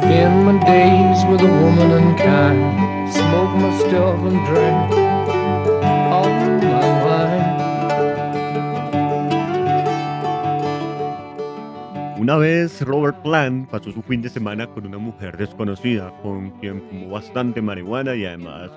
spend my days with a woman unkind. Smoke my stuff and drink all my life. Una vez Robert Plant pasó su fin de semana con una mujer desconocida, con quien fumó bastante marihuana y además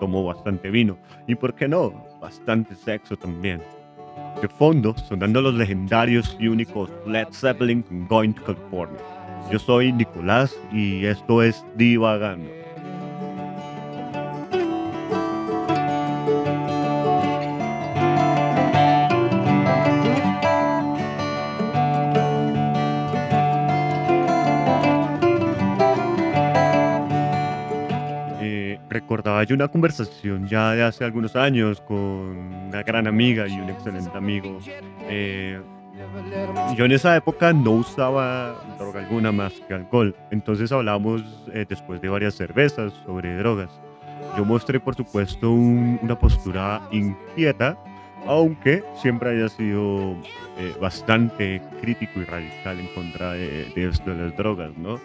tomó bastante vino. Y por qué no, bastante sexo también. De fondo, sonando los legendarios y únicos Led Zeppelin con Going to California. Yo soy Nicolás y esto es Divagando. Eh, recordaba yo una conversación ya de hace algunos años con una gran amiga y un excelente amigo. Eh, yo en esa época no usaba droga alguna más que alcohol, entonces hablamos eh, después de varias cervezas sobre drogas. Yo mostré, por supuesto, un- una postura inquieta, aunque siempre haya sido eh, bastante crítico y radical en contra de, de esto de las drogas, ¿no?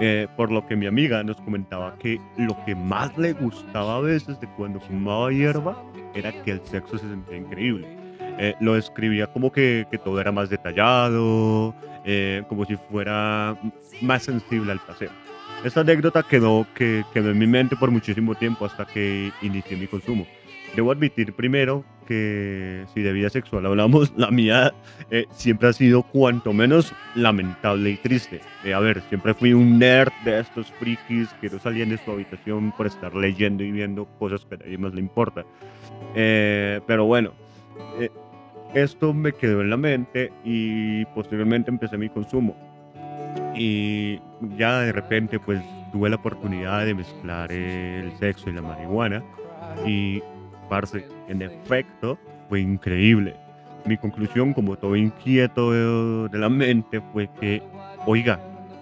Eh, por lo que mi amiga nos comentaba que lo que más le gustaba a veces de cuando fumaba hierba era que el sexo se sentía increíble. Eh, lo describía como que, todo era más detallado, eh, como si fuera más sensible al placer. Esta anécdota quedó, que, quedó en mi mente por muchísimo tiempo hasta que inicié mi consumo. Debo admitir primero que si de vida sexual hablamos, la mía eh, siempre ha sido cuanto menos lamentable y triste. Eh, a ver, siempre fui un nerd de estos frikis que no salían de su habitación por estar leyendo y viendo cosas que a nadie más le importa. Eh, pero bueno, esto me quedó en la mente y posteriormente empecé mi consumo. Y ya de repente pues tuve la oportunidad de mezclar el sexo y la marihuana y parce, en efecto fue increíble. Mi conclusión como todo inquieto de, la mente fue que, oiga,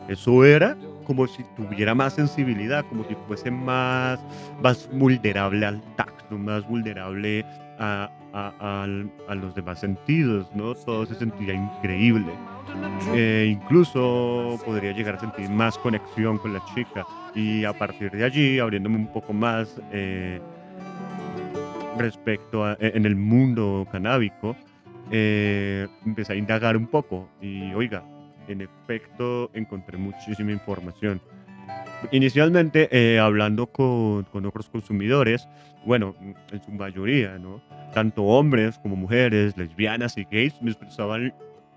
eso era como si tuviera más sensibilidad, como si fuese más, más vulnerable al tacto, más vulnerable a, a- los demás sentidos, ¿no? Todo se sentía increíble. Eh, incluso podría llegar a sentir más conexión con la chica y a partir de allí, abriéndome un poco más eh, respecto a e, en el mundo canábico, eh, empecé a indagar un poco y oiga, en efecto encontré muchísima información. Inicialmente, eh, hablando con, con otros consumidores, bueno, en su mayoría, ¿no? Tanto hombres como mujeres, lesbianas y gays me expresaban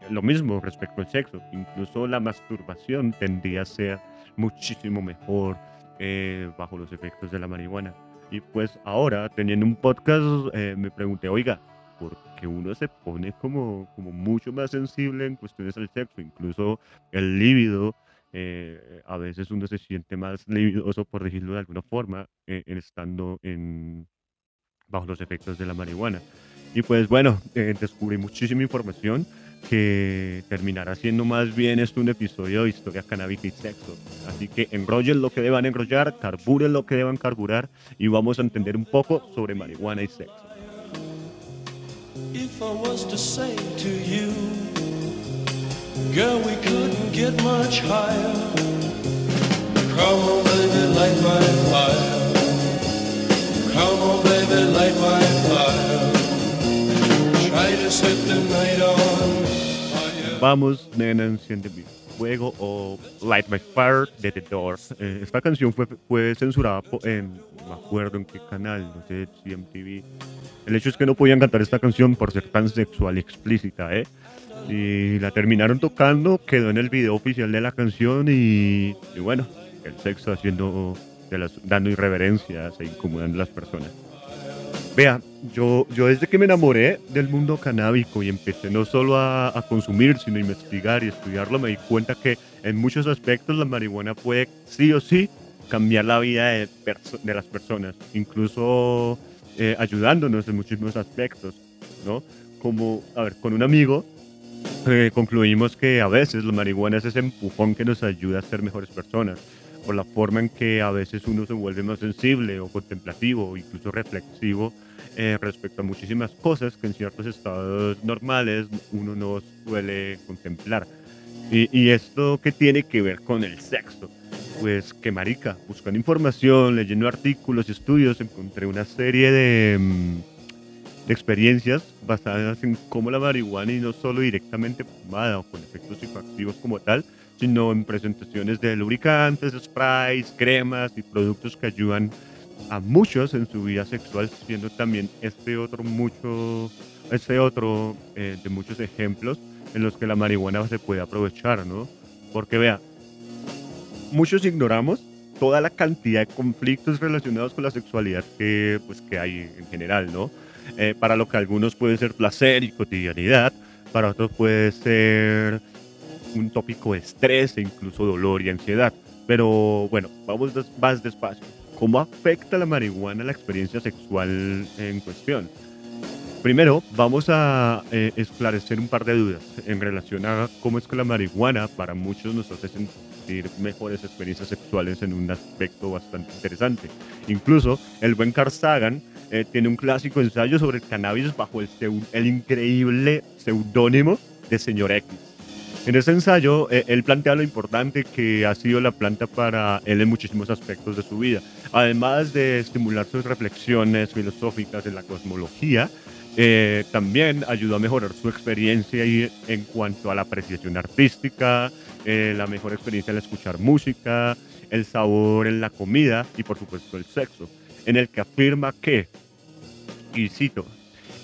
lo mismo respecto al sexo. Incluso la masturbación tendría a ser muchísimo mejor eh, bajo los efectos de la marihuana. Y pues ahora, teniendo un podcast, eh, me pregunté, oiga, ¿por qué uno se pone como, como mucho más sensible en cuestiones del sexo? Incluso el líbido, eh, a veces uno se siente más libidoso, por decirlo de alguna forma, eh, estando en, bajo los efectos de la marihuana. Y pues bueno, eh, descubrí muchísima información que terminará siendo más bien esto un episodio de historia canábica y sexo. Así que enrollen lo que deban enrollar, carburen lo que deban carburar y vamos a entender un poco sobre marihuana y sexo. If I was to say to you, girl, we couldn't get much higher. Come on, baby, light my fire. Come on, baby, light my fire. Try to set the night on fire. Vamos, nena, enciende mi o Light My Fire de The Doors. Eh, esta canción fue, fue censurada en, no me acuerdo en qué canal, no sé si MTV. El hecho es que no podían cantar esta canción por ser tan sexual y explícita, ¿eh? Y la terminaron tocando, quedó en el video oficial de la canción y, y bueno, el sexo haciendo, dando irreverencias e incomodando a las personas. Vea, yo, yo desde que me enamoré del mundo canábico y empecé no solo a, a consumir, sino a investigar y estudiarlo, me di cuenta que en muchos aspectos la marihuana puede sí o sí cambiar la vida de, de las personas, incluso eh, ayudándonos en muchísimos aspectos, ¿no? Como, a ver, con un amigo eh, concluimos que a veces la marihuana es ese empujón que nos ayuda a ser mejores personas, por la forma en que a veces uno se vuelve más sensible o contemplativo o incluso reflexivo eh, respecto a muchísimas cosas que en ciertos estados normales uno no suele contemplar. Y, y esto que tiene que ver con el sexo. pues que marica, buscando información, leyendo artículos y estudios, encontré una serie de, mm, de experiencias basadas en cómo la marihuana y no solo directamente fumada o con efectos psicoactivos como tal, sino en presentaciones de lubricantes, sprays, cremas y productos que ayudan a muchos en su vida sexual, siendo también este otro mucho, este otro eh, de muchos ejemplos en los que la marihuana se puede aprovechar, ¿no? Porque vea, muchos ignoramos toda la cantidad de conflictos relacionados con la sexualidad que, pues, que hay en general, ¿no? Eh, para lo que algunos puede ser placer y cotidianidad, para otros puede ser un tópico de estrés e incluso dolor y ansiedad. Pero bueno, vamos des- más despacio. ¿Cómo afecta la marihuana la experiencia sexual en cuestión? Primero, vamos a eh, esclarecer un par de dudas en relación a cómo es que la marihuana para muchos nos hace sentir mejores experiencias sexuales en un aspecto bastante interesante. Incluso el buen Carl eh, tiene un clásico ensayo sobre el cannabis bajo el, el increíble seudónimo de Señor X. En ese ensayo, eh, él plantea lo importante que ha sido la planta para él en muchísimos aspectos de su vida. Además de estimular sus reflexiones filosóficas en la cosmología, eh, también ayudó a mejorar su experiencia y, en cuanto a la apreciación artística, eh, la mejor experiencia al escuchar música, el sabor en la comida y, por supuesto, el sexo, en el que afirma que, y cito,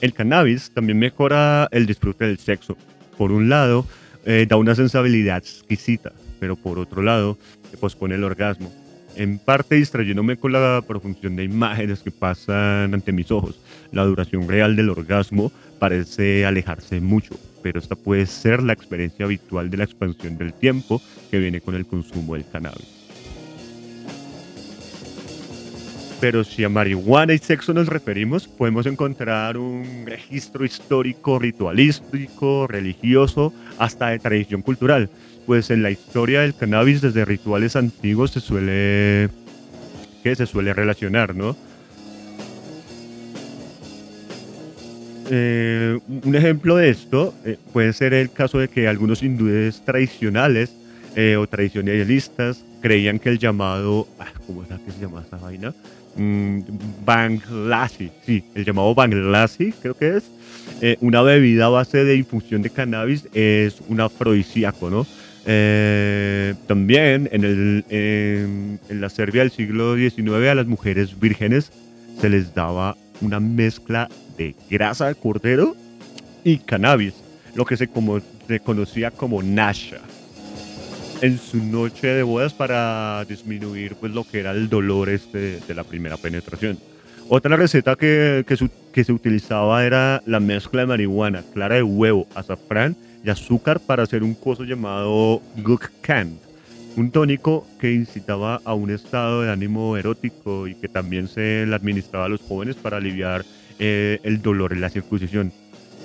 el cannabis también mejora el disfrute del sexo. Por un lado, eh, da una sensibilidad exquisita, pero por otro lado, eh, pospone el orgasmo. En parte distrayéndome con la profusión de imágenes que pasan ante mis ojos. La duración real del orgasmo parece alejarse mucho, pero esta puede ser la experiencia habitual de la expansión del tiempo que viene con el consumo del cannabis. Pero si a marihuana y sexo nos referimos, podemos encontrar un registro histórico, ritualístico, religioso, hasta de tradición cultural. Pues en la historia del cannabis, desde rituales antiguos, se suele, que se suele relacionar, ¿no? Eh, un ejemplo de esto eh, puede ser el caso de que algunos hindúes tradicionales eh, o tradicionalistas creían que el llamado, ah, ¿cómo era que se llama esa vaina? Mm, Banglasi, sí, el llamado Banglasi, creo que es, eh, una bebida a base de infusión de cannabis es un afrodisíaco, ¿no? Eh, también en, el, en la Serbia del siglo XIX a las mujeres vírgenes se les daba una mezcla de grasa de cordero y cannabis, lo que se, como, se conocía como nasha, en su noche de bodas para disminuir pues, lo que era el dolor este de la primera penetración. Otra receta que, que, se utilizaba era la mezcla de marihuana, clara de huevo, azafrán y azúcar para hacer un coso llamado Gukkan, un tónico que incitaba a un estado de ánimo erótico y que también se le administraba a los jóvenes para aliviar eh, el dolor en la circuncisión.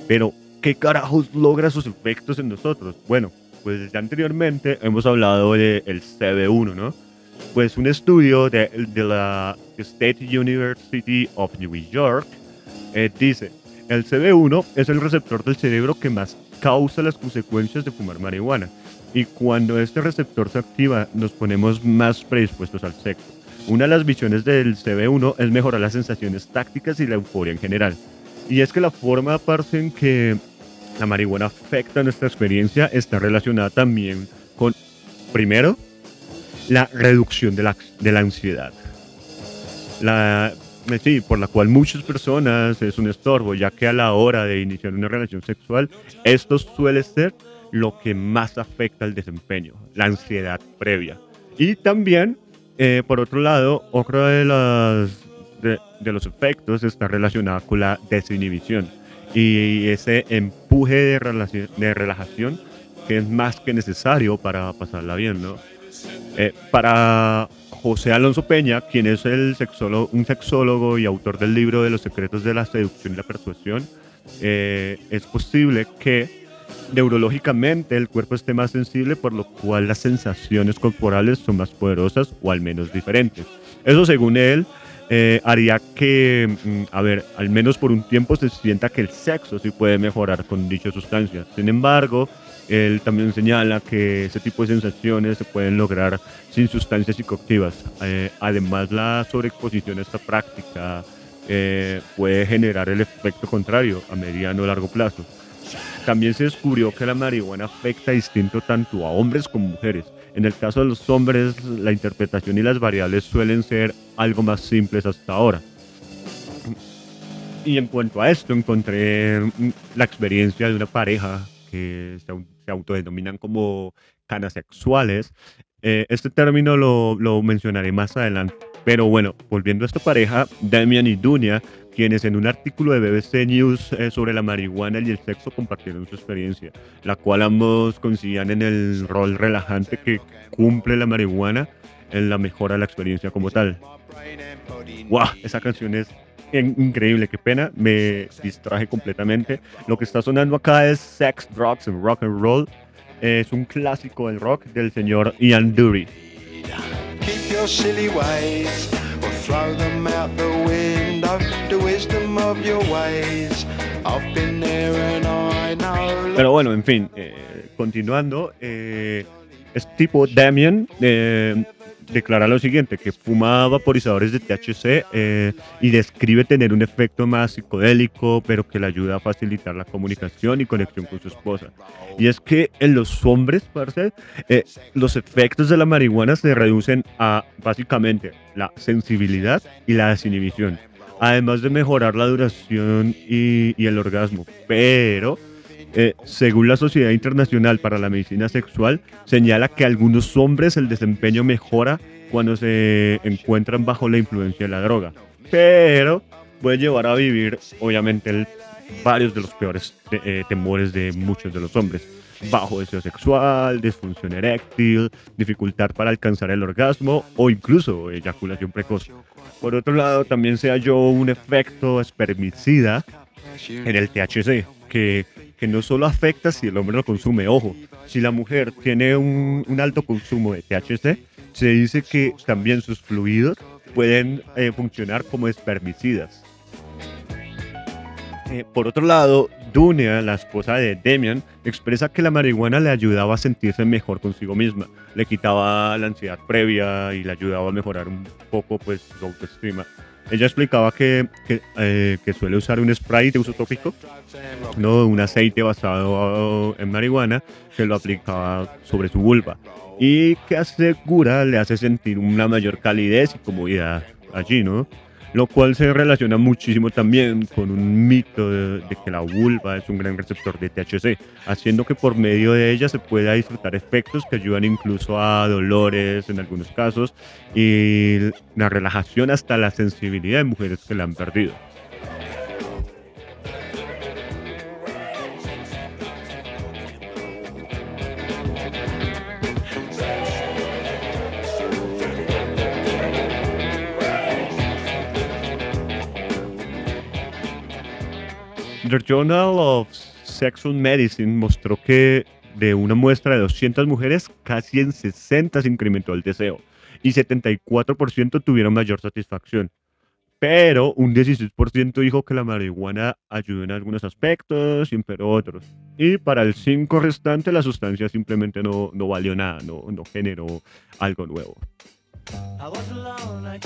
Pero, ¿qué carajos logra sus efectos en nosotros? Bueno, pues ya anteriormente hemos hablado del CB1, ¿no? Pues un estudio de, de la State University of New York eh, dice, el CB1 es el receptor del cerebro que más causa las consecuencias de fumar marihuana. Y cuando este receptor se activa, nos ponemos más predispuestos al sexo. Una de las visiones del CB1 es mejorar las sensaciones tácticas y la euforia en general. Y es que la forma aparte en que la marihuana afecta nuestra experiencia está relacionada también con, primero, la reducción de la, de la ansiedad. La, eh, sí, por la cual muchas personas es un estorbo, ya que a la hora de iniciar una relación sexual, esto suele ser lo que más afecta al desempeño, la ansiedad previa. Y también, eh, por otro lado, otro de, las, de, de los efectos está relacionado con la desinhibición y ese empuje de, de relajación que es más que necesario para pasarla bien, ¿no? Eh, para José Alonso Peña, quien es el sexólogo, un sexólogo y autor del libro de los secretos de la seducción y la persuasión, eh, es posible que neurológicamente el cuerpo esté más sensible, por lo cual las sensaciones corporales son más poderosas o al menos diferentes. Eso según él eh, haría que, mm, a ver, al menos por un tiempo se sienta que el sexo sí puede mejorar con dicha sustancia. Sin embargo, Él también señala que ese tipo de sensaciones se pueden lograr sin sustancias psicoactivas. Eh, además, la sobreexposición a esta práctica eh, puede generar el efecto contrario a mediano o largo plazo. También se descubrió que la marihuana afecta distinto tanto a hombres como mujeres. En el caso de los hombres, la interpretación y las variables suelen ser algo más simples hasta ahora. Y en cuanto a esto, encontré mm, la experiencia de una pareja que se, au- se autodenominan como canasexuales. Eh, este término lo, lo mencionaré más adelante. Pero bueno, volviendo a esta pareja, Damian y Dunia, quienes en un artículo de BBC News eh, sobre la marihuana y el sexo compartieron su experiencia, la cual ambos coincidían en el rol relajante que cumple la marihuana en la mejora de la experiencia como tal. ¡Wow! Esa canción es in- increíble, qué pena, me distraje completamente. Lo que está sonando acá es Sex, Drugs and Rock and Roll. Es un clásico del rock del señor Ian Dury. Keep Pero bueno, en fin, eh, continuando, eh, este tipo, Damien, eh, declara lo siguiente, que fuma vaporizadores de THC eh, y describe tener un efecto más psicodélico, pero que le ayuda a facilitar la comunicación y conexión con su esposa. Y es que en los hombres, parce, los efectos de la marihuana se reducen a básicamente la sensibilidad y la desinhibición, además de mejorar la duración y, el orgasmo. Pero eh, según la Sociedad Internacional para la Medicina Sexual, señala que algunos hombres el desempeño mejora cuando se encuentran bajo la influencia de la droga, pero puede llevar a vivir, obviamente, varios de los peores eh, temores de muchos de los hombres. Bajo deseo sexual, disfunción eréctil, dificultad para alcanzar el orgasmo o incluso eyaculación precoz. Por otro lado, también se halló un efecto espermicida en el THC, que, que no solo afecta si el hombre lo consume, ojo, si la mujer tiene un, un alto consumo de THC, se dice que también sus fluidos pueden eh, funcionar como espermicidas. Eh, por otro lado, Dunia, la esposa de Demian, expresa que la marihuana le ayudaba a sentirse mejor consigo misma, le quitaba la ansiedad previa y le ayudaba a mejorar un poco pues, su autoestima. Ella explicaba que, que, eh, que suele usar un spray de uso tópico, no un aceite basado en marihuana, que lo aplicaba sobre su vulva y que asegura le hace sentir una mayor calidez y comodidad allí, ¿no? Lo cual se relaciona muchísimo también con un mito de, que la vulva es un gran receptor de THC, haciendo que por medio de ella se pueda disfrutar efectos que ayudan incluso a dolores en algunos casos y la relajación hasta la sensibilidad de mujeres que la han perdido. The Journal of Sexual Medicine mostró que de una muestra de 200 mujeres, casi en 60 se incrementó el deseo y 74% tuvieron mayor satisfacción. Pero un 16% dijo que la marihuana ayudó en algunos aspectos y empeoró otros. Y para el 5 restante la sustancia simplemente no, no valió nada, no, no generó algo nuevo. I was alone, I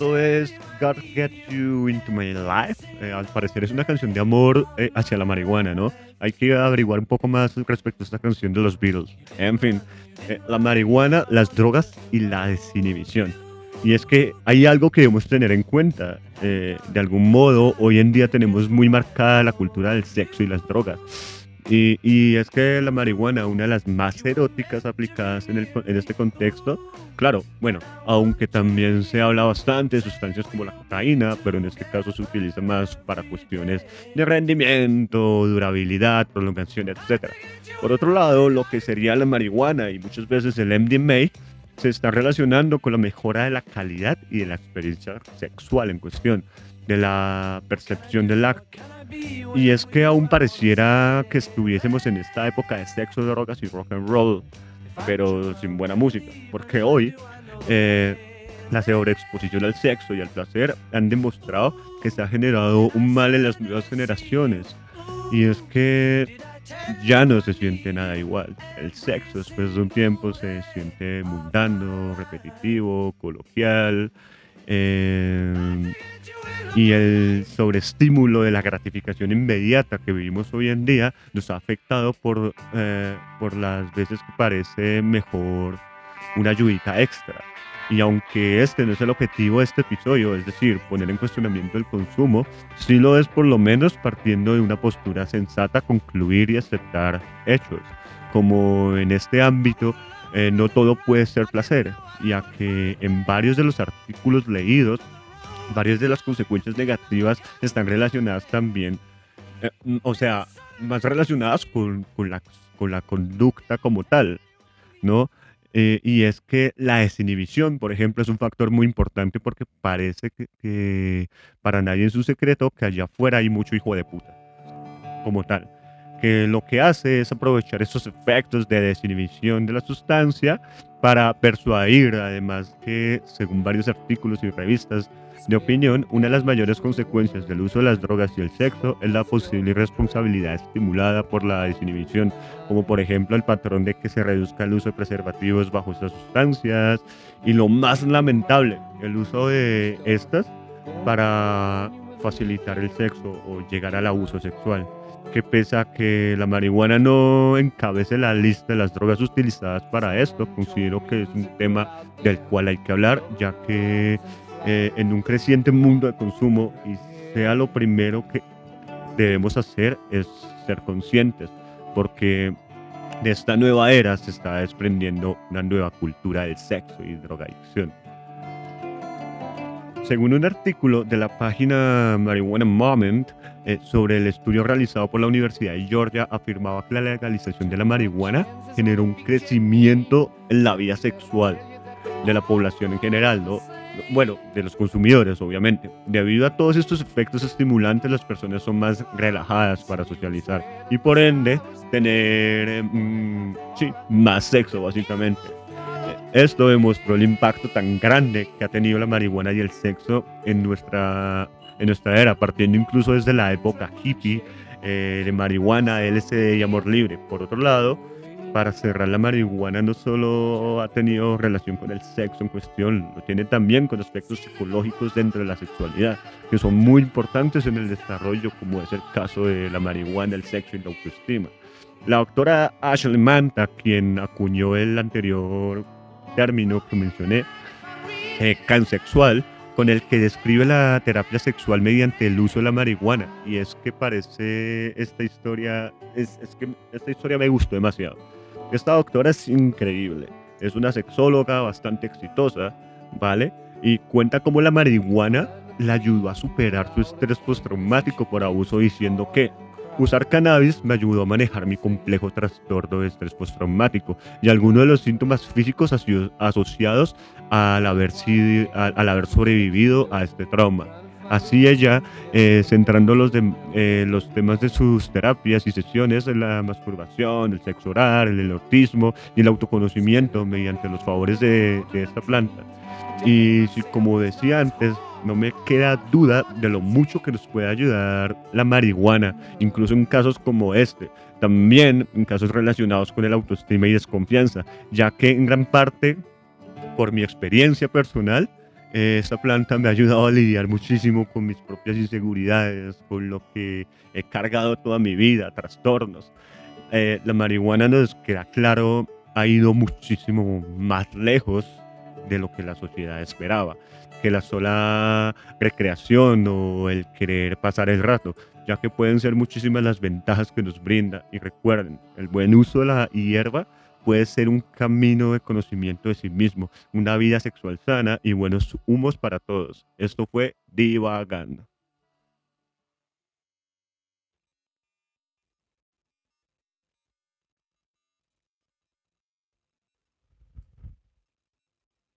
Esto es God Get You Into My Life. Eh, al parecer es una canción de amor eh, hacia la marihuana, ¿no? Hay que averiguar un poco más respecto a esta canción de los Beatles. En fin, eh, la marihuana, las drogas y la desinhibición. Y es que hay algo que debemos tener en cuenta. eh, de algún modo, hoy en día tenemos muy marcada la cultura del sexo y las drogas. Y, y es que la marihuana, una de las más eróticas aplicadas en, el, en este contexto, claro, bueno, aunque también se habla bastante de sustancias como la cocaína, pero en este caso se utiliza más para cuestiones de rendimiento, durabilidad, prolongación, etc. Por otro lado, lo que sería la marihuana y muchas veces el MDMA se está relacionando con la mejora de la calidad y de la experiencia sexual en cuestión, de la percepción del acto. Y es que aún pareciera que estuviésemos en esta época de sexo, drogas y rock and roll, pero sin buena música. Porque hoy eh, la sobreexposición al sexo y al placer han demostrado que se ha generado un mal en las nuevas generaciones. Y es que ya no se siente nada igual. El sexo después de un tiempo se siente mundano, repetitivo, coloquial. eh, y el sobreestímulo de la gratificación inmediata que vivimos hoy en día nos ha afectado por, eh, por las veces que parece mejor una ayudita extra. Y aunque este no es el objetivo de este episodio, es decir, poner en cuestionamiento el consumo, sí lo es por lo menos partiendo de una postura sensata, concluir y aceptar hechos. Como en este ámbito, eh, no todo puede ser placer, ya que en varios de los artículos leídos, varias de las consecuencias negativas están relacionadas también, eh, o sea, más relacionadas con, con la, con la conducta como tal, ¿no? Eh, y es que la desinhibición, por ejemplo, es un factor muy importante porque parece que, que para nadie es un secreto que allá afuera hay mucho hijo de puta, como tal. Que lo que hace es aprovechar esos efectos de desinhibición de la sustancia para persuadir, además que, según varios artículos y revistas de opinión, una de las mayores consecuencias del uso de las drogas y el sexo es la posible irresponsabilidad estimulada por la desinhibición, como por ejemplo el patrón de que se reduzca el uso de preservativos bajo estas sustancias y lo más lamentable, el uso de estas para facilitar el sexo o llegar al abuso sexual. Que pese a que la marihuana no encabece la lista de las drogas utilizadas para esto, considero que es un tema del cual hay que hablar, ya que eh, en un creciente mundo de consumo y sea lo primero que debemos hacer es ser conscientes, porque de esta nueva era se está desprendiendo una nueva cultura del sexo y drogadicción. Según un artículo de la página Marijuana Moment eh, sobre el estudio realizado por la Universidad de Georgia, afirmaba que la legalización de la marihuana generó un crecimiento en la vida sexual de la población en general, ¿no? Bueno, de los consumidores, obviamente. Debido a todos estos efectos estimulantes, las personas son más relajadas para socializar y por ende tener, eh, mm, sí, más sexo, básicamente. Esto demostró el impacto tan grande que ha tenido la marihuana y el sexo en nuestra, en nuestra era, partiendo incluso desde la época hippie eh, de marihuana, LSD y amor libre. Por otro lado, para cerrar, la marihuana no solo ha tenido relación con el sexo en cuestión, lo tiene también con aspectos psicológicos dentro de la sexualidad, que son muy importantes en el desarrollo, como es el caso de la marihuana, el sexo y la autoestima. La doctora Ashley Manta, quien acuñó el anterior término que mencioné, eh, cansexual, con el que describe la terapia sexual mediante el uso de la marihuana. Y es que parece esta historia, es, es que esta historia me gustó demasiado. Esta doctora es increíble. Es una sexóloga bastante exitosa, ¿vale? Y cuenta cómo la marihuana la ayudó a superar su estrés postraumático por abuso diciendo que usar cannabis me ayudó a manejar mi complejo trastorno de estrés postraumático y algunos de los síntomas físicos aso- asociados al haber, sido- al, al haber sobrevivido a este trauma. Así ella, eh, centrando los, eh, los temas de sus terapias y sesiones en la masturbación, el sexo oral, el erotismo y el autoconocimiento mediante los favores de, de esta planta. Y si, como decía antes, no me queda duda de lo mucho que nos puede ayudar la marihuana, incluso en casos como este. También en casos relacionados con el autoestima y desconfianza, ya que en gran parte, por mi experiencia personal, eh, esta planta me ha ayudado a lidiar muchísimo con mis propias inseguridades, con lo que he cargado toda mi vida, trastornos. Eh, la marihuana nos queda claro, ha ido muchísimo más lejos de lo que la sociedad esperaba, que la sola recreación o el querer pasar el rato, ya que pueden ser muchísimas las ventajas que nos brinda. Y recuerden, el buen uso de la hierba puede ser un camino de conocimiento de sí mismo, una vida sexual sana y buenos humos para todos. Esto fue Divagando.